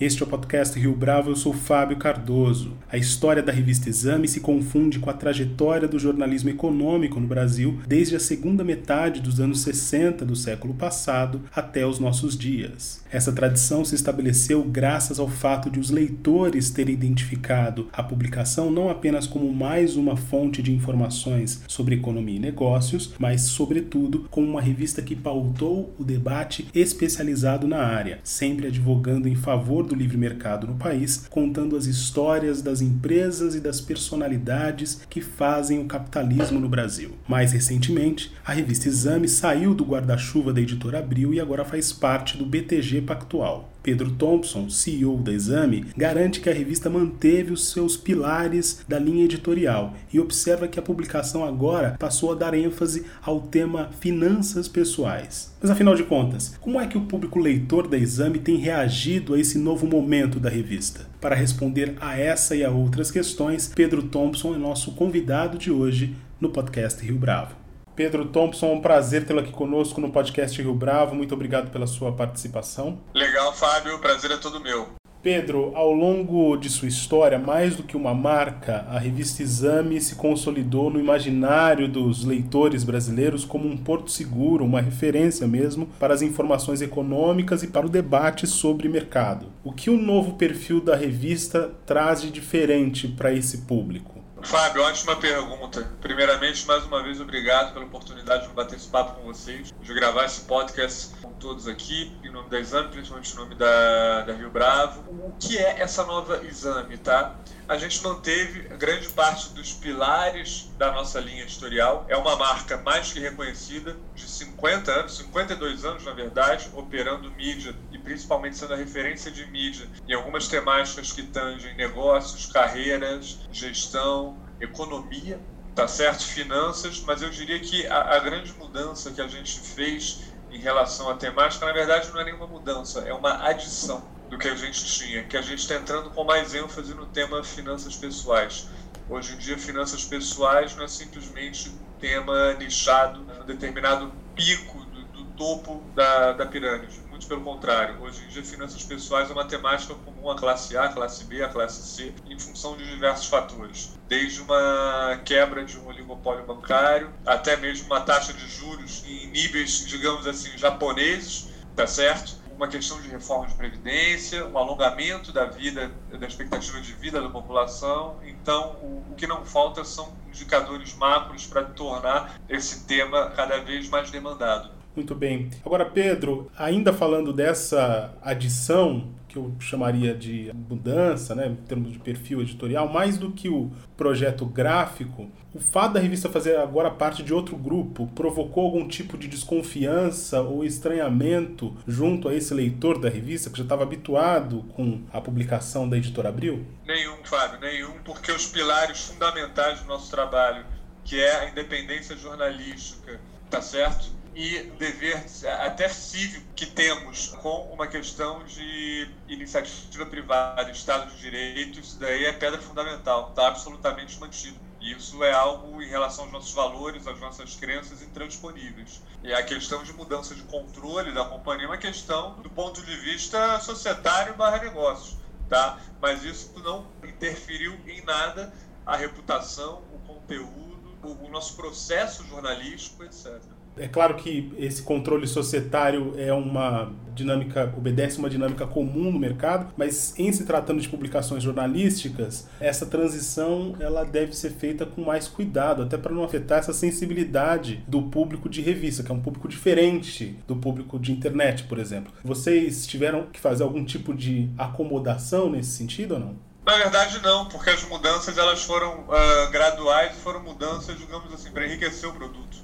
Este é o podcast Rio Bravo, eu sou Fábio Cardoso. A história da revista Exame se confunde com a trajetória do jornalismo econômico no Brasil desde a segunda metade dos anos 60 do século passado até os nossos dias. Essa tradição se estabeleceu graças ao fato de os leitores terem identificado a publicação não apenas como mais uma fonte de informações sobre economia e negócios, mas, sobretudo, como uma revista que pautou o debate especializado na área, sempre advogando em favor do livre mercado no país, contando as histórias das empresas e das personalidades que fazem o capitalismo no Brasil. Mais recentemente, a revista Exame saiu do guarda-chuva da editora Abril e agora faz parte do BTG Pactual. Pedro Thompson, CEO da Exame, garante que a revista manteve os seus pilares da linha editorial e observa que a publicação agora passou a dar ênfase ao tema finanças pessoais. Mas afinal de contas, como é que o público leitor da Exame tem reagido a esse novo momento da revista? Para responder a essa e a outras questões, Pedro Thompson é nosso convidado de hoje no podcast Rio Bravo. Pedro Thompson, um prazer tê-lo aqui conosco no podcast Rio Bravo. Muito obrigado pela sua participação. Legal, Fábio. O prazer é todo meu. Pedro, ao longo de sua história, mais do que uma marca, a revista Exame se consolidou no imaginário dos leitores brasileiros como um porto seguro, uma referência mesmo para as informações econômicas e para o debate sobre mercado. O que o novo perfil da revista traz de diferente para esse público? Fábio, ótima pergunta. Primeiramente, mais uma vez, obrigado pela oportunidade de bater esse papo com vocês, de gravar esse podcast com todos aqui, em nome da Exame, principalmente em nome da, da Rio Bravo. O que é essa nova Exame, tá? A gente manteve grande parte dos pilares da nossa linha editorial. É uma marca mais que reconhecida, de 50 anos, 52 anos, na verdade, operando mídia e principalmente sendo a referência de mídia em algumas temáticas que tangem negócios, carreiras, gestão, economia, tá certo? Finanças, mas eu diria que a, a grande mudança que a gente fez em relação à temática, na verdade, não é nenhuma mudança, é uma adição do que a gente tinha, que a gente está entrando com mais ênfase no tema finanças pessoais. Hoje em dia, finanças pessoais não é simplesmente um tema nichado num determinado pico do, do topo da, da pirâmide. Muito pelo contrário. Hoje em dia, finanças pessoais é uma temática comum à classe A, à classe B, à classe C, em função de diversos fatores. Desde uma quebra de um oligopólio bancário, até mesmo uma taxa de juros em níveis, digamos assim, japoneses, tá certo? Uma questão de reforma de previdência, um alongamento da vida, da expectativa de vida da população. Então, o, o que não falta são indicadores macros para tornar esse tema cada vez mais demandado. Muito bem. Agora, Pedro, ainda falando dessa adição que eu chamaria de mudança, né, em termos de perfil editorial, mais do que o projeto gráfico, o fato da revista fazer agora parte de outro grupo provocou algum tipo de desconfiança ou estranhamento junto a esse leitor da revista que já estava habituado com a publicação da editora Abril? Nenhum, Fábio, nenhum, porque os pilares fundamentais do nosso trabalho, que é a independência jornalística, tá certo? E dever até cívico que temos com uma questão de iniciativa privada, Estado de Direito, isso daí é pedra fundamental, está absolutamente mantido. E isso é algo em relação aos nossos valores, às nossas crenças intransponíveis. E a questão de mudança de controle da companhia é uma questão do ponto de vista societário barra negócios, tá? Mas isso não interferiu em nada a reputação, o conteúdo, o nosso processo jornalístico, etc. É claro que esse controle societário é uma dinâmica, obedece uma dinâmica comum no mercado, mas em se tratando de publicações jornalísticas, essa transição ela deve ser feita com mais cuidado, até para não afetar essa sensibilidade do público de revista, que é um público diferente do público de internet, por exemplo. Vocês tiveram que fazer algum tipo de acomodação nesse sentido ou não? Na verdade, não, porque as mudanças elas foram uh, graduais foram mudanças, digamos assim, para enriquecer o produto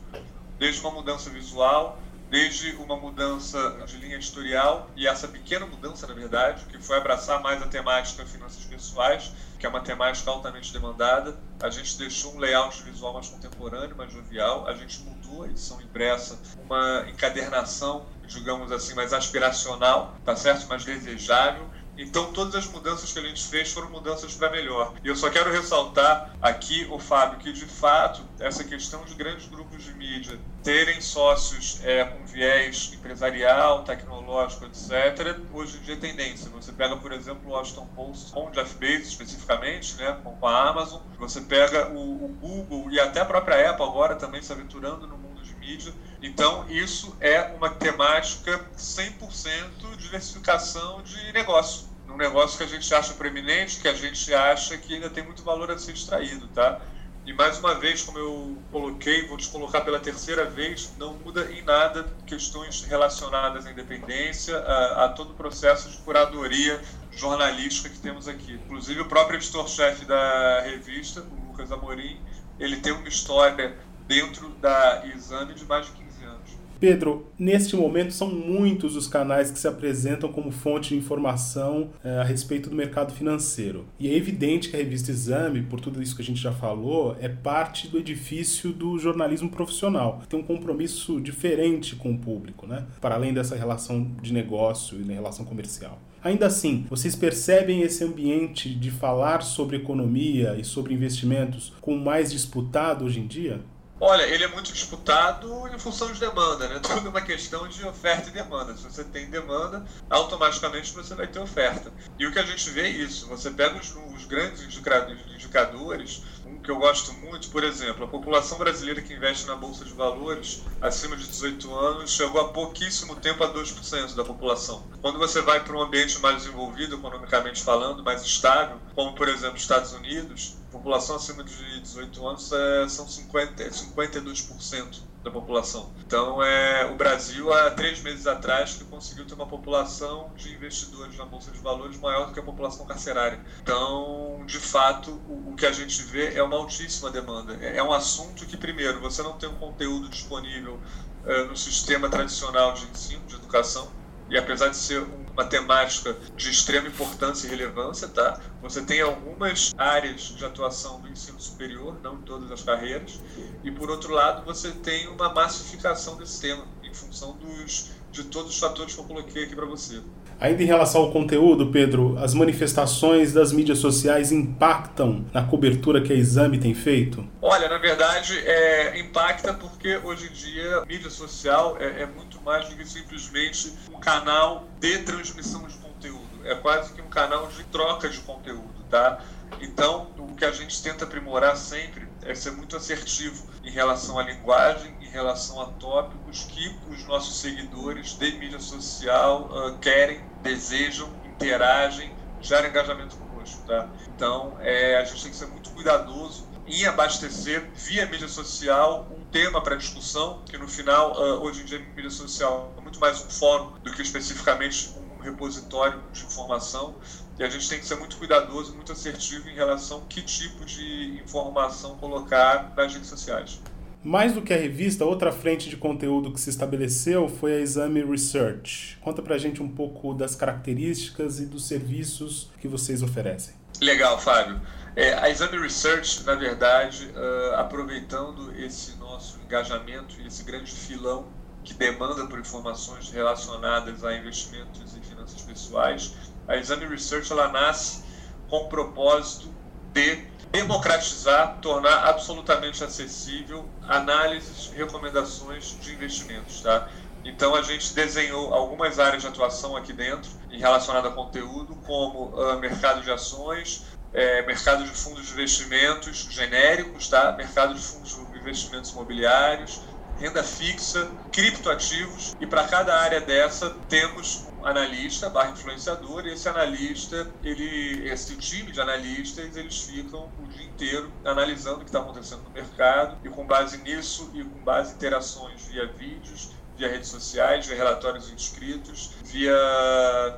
desde uma mudança visual, desde uma mudança de linha editorial e essa pequena mudança, na verdade, que foi abraçar mais a temática finanças pessoais, que é uma temática altamente demandada. A gente deixou um layout visual mais contemporâneo, mais jovial. A gente mudou a edição impressa, uma encadernação, digamos assim, mais aspiracional, tá certo? Mais desejável Então, todas as mudanças que a gente fez foram mudanças para melhor. E eu só quero ressaltar aqui, o Fábio, que de fato, essa questão de grandes grupos de mídia terem sócios é, com viés empresarial, tecnológico, etc., hoje em dia é tendência. Você pega, por exemplo, o Washington Post com o Jeff Bezos especificamente, né, com a Amazon, você pega o, o Google e até a própria Apple agora também se aventurando no de mídia. Então, isso é uma temática 100% diversificação de negócio. Um negócio que a gente acha preeminente, que a gente acha que ainda tem muito valor a ser extraído, tá? E mais uma vez, como eu coloquei, vou te colocar pela terceira vez, não muda em nada questões relacionadas à independência, a, a todo o processo de curadoria jornalística que temos aqui. Inclusive, o próprio editor-chefe da revista, o Lucas Amorim, ele tem uma história dentro da Exame de mais de 15 Pedro, neste momento são muitos os canais que se apresentam como fonte de informação é, a respeito do mercado financeiro. E é evidente que a revista Exame, por tudo isso que a gente já falou, é parte do edifício do jornalismo profissional. Tem um compromisso diferente com o público, né? Para além dessa relação de negócio e relação comercial. Ainda assim, vocês percebem esse ambiente de falar sobre economia e sobre investimentos com mais disputado hoje em dia? Olha, ele é muito disputado em função de demanda, né? Tudo é uma questão de oferta e demanda. Se você tem demanda, automaticamente você vai ter oferta. E o que a gente vê é isso. Você pega os, os grandes indicadores, um que eu gosto muito, por exemplo, a população brasileira que investe na Bolsa de Valores acima de 18 anos chegou há pouquíssimo tempo a 2% da população. Quando você vai para um ambiente mais desenvolvido, economicamente falando, mais estável, como por exemplo Estados Unidos, população acima de 18 anos é, são 50, 52% da população. Então, é, o Brasil, há três meses atrás, que conseguiu ter uma população de investidores na Bolsa de Valores maior do que a população carcerária. Então, de fato, o, o que a gente vê é uma altíssima demanda. É, é, um assunto que, primeiro, você não tem um conteúdo disponível é, no sistema tradicional de ensino, de educação, e apesar de ser uma temática de extrema importância e relevância, tá? Você tem algumas áreas de atuação do ensino superior, não em todas as carreiras, e por outro lado você tem uma massificação desse tema em função dos de todos os fatores que eu coloquei aqui para você. Ainda em relação ao conteúdo, Pedro, as manifestações das mídias sociais impactam na cobertura que a Exame tem feito? Olha, na verdade, é, impacta porque hoje em dia mídia social é, é muito mais do que simplesmente um canal de transmissão de conteúdo. É quase que um canal de troca de conteúdo, tá? Então, o que a gente tenta aprimorar sempre é ser muito assertivo em relação à linguagem, em relação a tópicos que os nossos seguidores de mídia social uh, querem, desejam, interagem, geram engajamento conosco. Tá? Então, é, a gente tem que ser muito cuidadoso em abastecer via mídia social um tema para discussão, que no final, uh, hoje em dia, a mídia social é muito mais um fórum do que especificamente um repositório de informação. E a gente tem que ser muito cuidadoso, muito assertivo em relação a que tipo de informação colocar nas redes sociais. Mais do que a revista, outra frente de conteúdo que se estabeleceu foi a Exame Research. Conta pra gente um pouco das características e dos serviços que vocês oferecem. Legal, Fábio. É, a Exame Research, na verdade, uh, aproveitando esse nosso engajamento e esse grande filão que demanda por informações relacionadas a investimentos e finanças pessoais, a Exame Research ela nasce com o propósito de democratizar, tornar absolutamente acessível análises recomendações de investimentos, tá? Então a gente desenhou algumas áreas de atuação aqui dentro em relacionado a conteúdo, como uh, mercado de ações, é, mercado de fundos de investimentos genéricos, tá? mercado de fundos de investimentos imobiliários, renda fixa, criptoativos, e para cada área dessa temos analista barra influenciador, e esse analista, ele, esse time de analistas, eles ficam o dia inteiro analisando o que está acontecendo no mercado, e com base nisso e com base em interações via vídeos, via redes sociais, via relatórios inscritos, via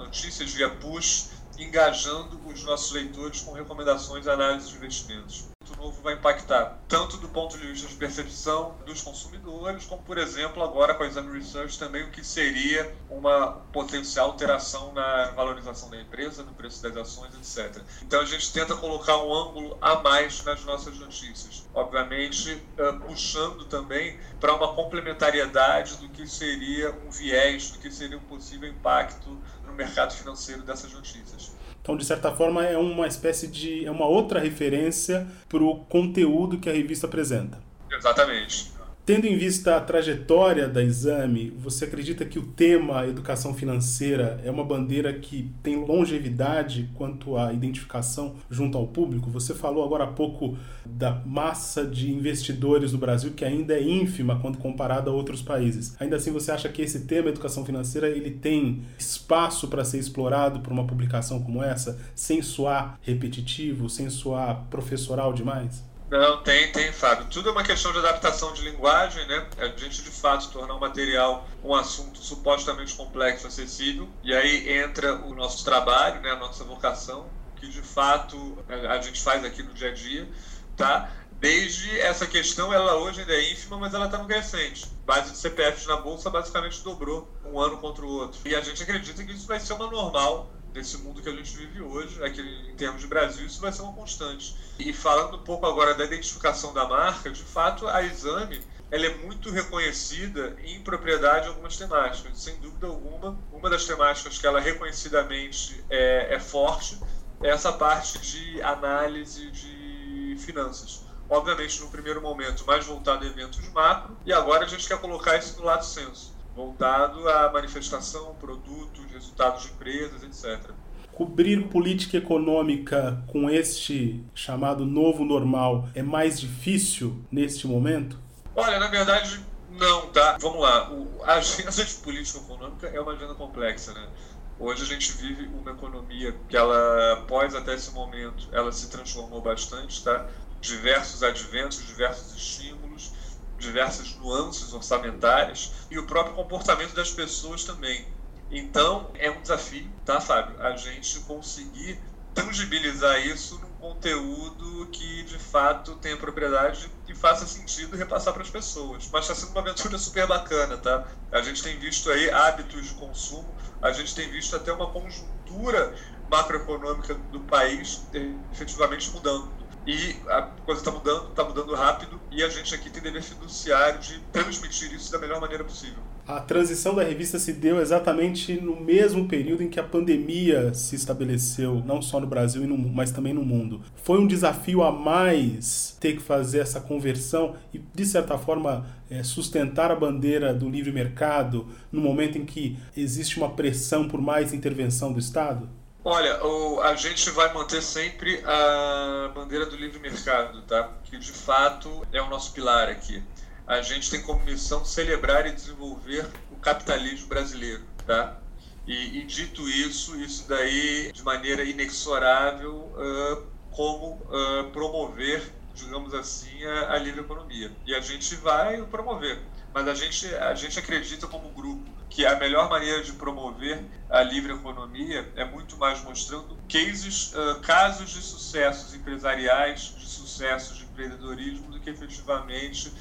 notícias, via push, engajando os nossos leitores com recomendações e análises de investimentos. No novo vai impactar, tanto do ponto de vista de percepção dos consumidores, como, por exemplo, agora com a Exam Research também o que seria uma potencial alteração na valorização da empresa, no preço das ações, etc. Então a gente tenta colocar um ângulo a mais nas nossas notícias, obviamente puxando também para uma complementariedade do que seria um viés, do que seria um possível impacto no mercado financeiro dessas notícias. Então, de certa forma, é uma espécie de. é uma outra referência para o conteúdo que a revista apresenta. Exatamente. Tendo em vista a trajetória da Exame, você acredita que o tema educação financeira é uma bandeira que tem longevidade quanto à identificação junto ao público? Você falou agora há pouco da massa de investidores no Brasil que ainda é ínfima quando comparada a outros países. Ainda assim, você acha que esse tema educação financeira ele tem espaço para ser explorado por uma publicação como essa, sem soar repetitivo, sem soar professoral demais? Não, tem, tem, Fábio. Tudo é uma questão de adaptação de linguagem, né? A gente, de fato, tornar o material um assunto supostamente complexo, acessível. E aí entra o nosso trabalho, né? A nossa vocação, que, de fato, a gente faz aqui no dia a dia, tá? Desde essa questão, ela hoje ainda é ínfima, mas ela está no crescente. Base de CPFs na Bolsa basicamente dobrou um ano contra o outro. E a gente acredita que isso vai ser uma normal desse mundo que a gente vive hoje, aqui em termos de Brasil, isso vai ser uma constante. E falando um pouco agora da identificação da marca, de fato, a Exame ela é muito reconhecida em propriedade de algumas temáticas. Sem dúvida alguma, uma das temáticas que ela reconhecidamente é, é forte é essa parte de análise de finanças. Obviamente, no primeiro momento, mais voltado a eventos macro, e agora a gente quer colocar isso no lado senso voltado à manifestação, produtos, resultados de empresas, etc. Cobrir política econômica com este chamado novo normal é mais difícil neste momento? Olha, na verdade, não, tá? Vamos lá. O, a agenda de política econômica é uma agenda complexa, né? Hoje a gente vive uma economia que ela, após até esse momento, ela se transformou bastante, tá? Diversos adventos, diversos estímulos, diversas nuances orçamentárias e o próprio comportamento das pessoas também. Então, é um desafio, tá, Fábio? A gente conseguir tangibilizar isso num conteúdo que de fato tenha propriedade e faça sentido repassar para as pessoas. Mas está sendo uma aventura super bacana, tá? A gente tem visto aí hábitos de consumo, a gente tem visto até uma conjuntura macroeconômica do país efetivamente mudando e a coisa está mudando, está mudando rápido, e a gente aqui tem dever fiduciário de transmitir isso da melhor maneira possível. A transição da revista se deu exatamente no mesmo período em que a pandemia se estabeleceu, não só no Brasil, mas também no mundo. Foi um desafio a mais ter que fazer essa conversão e, de certa forma, é, sustentar a bandeira do livre mercado no momento em que existe uma pressão por mais intervenção do Estado? Olha, o, a gente vai manter sempre a bandeira do livre mercado, tá? Que de fato é o nosso pilar aqui. A gente tem como missão celebrar e desenvolver o capitalismo brasileiro, tá? E, e dito isso, isso daí de maneira inexorável uh, como uh, promover, digamos assim, a, a livre economia. E a gente vai promover, mas a gente, a gente acredita como grupo que a melhor maneira de promover a livre economia é muito mais mostrando cases, casos de sucessos empresariais, de sucessos de empreendedorismo, do que efetivamente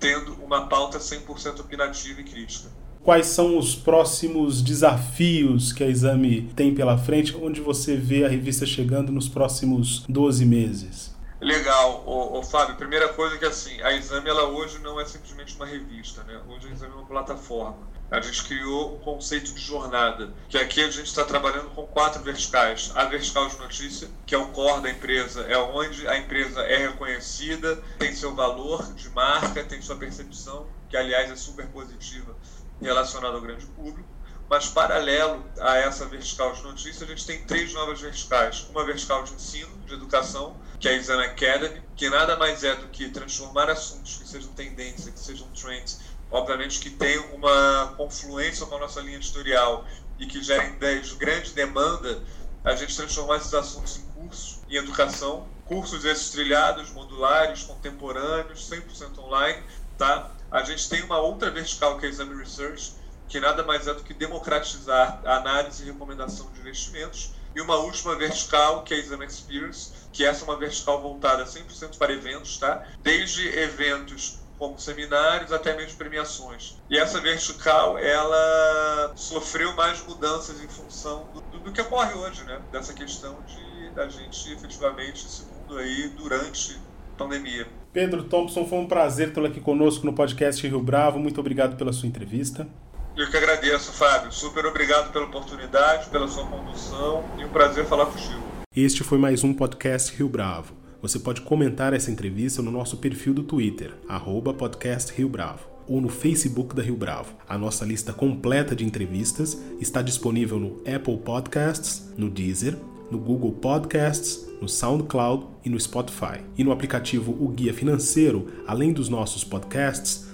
tendo uma pauta 100% opinativa e crítica. Quais são os próximos desafios que a Exame tem pela frente? Onde você vê a revista chegando nos próximos 12 meses? Legal, ô, ô, Fábio. Primeira coisa que assim, a Exame ela hoje não é simplesmente uma revista, né? Hoje a Exame é uma plataforma a gente criou um conceito de jornada, que aqui a gente está trabalhando com quatro verticais. A vertical de notícia, que é o core da empresa, é onde a empresa é reconhecida, tem seu valor de marca, tem sua percepção, que aliás é super positiva relacionada ao grande público. Mas paralelo a essa vertical de notícia, a gente tem três novas verticais. Uma vertical de ensino, de educação, que é a Exam Academy, que nada mais é do que transformar assuntos que sejam tendência, que sejam trends, obviamente que tem uma confluência com a nossa linha editorial e que gerem de grande demanda, a gente transformar esses assuntos em cursos, em educação, cursos esses trilhados, modulares, contemporâneos, 100% online, tá? A gente tem uma outra vertical que é Exame Research, que nada mais é do que democratizar a análise e recomendação de investimentos, e uma última vertical, que é a Exam Experience, que essa é uma vertical voltada 100% para eventos, tá? Desde eventos como seminários até mesmo premiações. E essa vertical, ela sofreu mais mudanças em função do, do que ocorre hoje, né? Dessa questão de da gente efetivamente esse mundo aí durante a pandemia. Pedro Thompson, foi um prazer tê-lo aqui conosco no podcast Rio Bravo. Muito obrigado pela sua entrevista. Eu que agradeço, Fábio. Super obrigado pela oportunidade, pela sua condução e um prazer falar contigo. Este foi mais um podcast Rio Bravo. Você pode comentar essa entrevista no nosso perfil do Twitter, arroba podcast Rio Bravo, ou no Facebook da Rio Bravo. A nossa lista completa de entrevistas está disponível no Apple Podcasts, no Deezer, no Google Podcasts, no SoundCloud e no Spotify. E no aplicativo O Guia Financeiro, além dos nossos podcasts,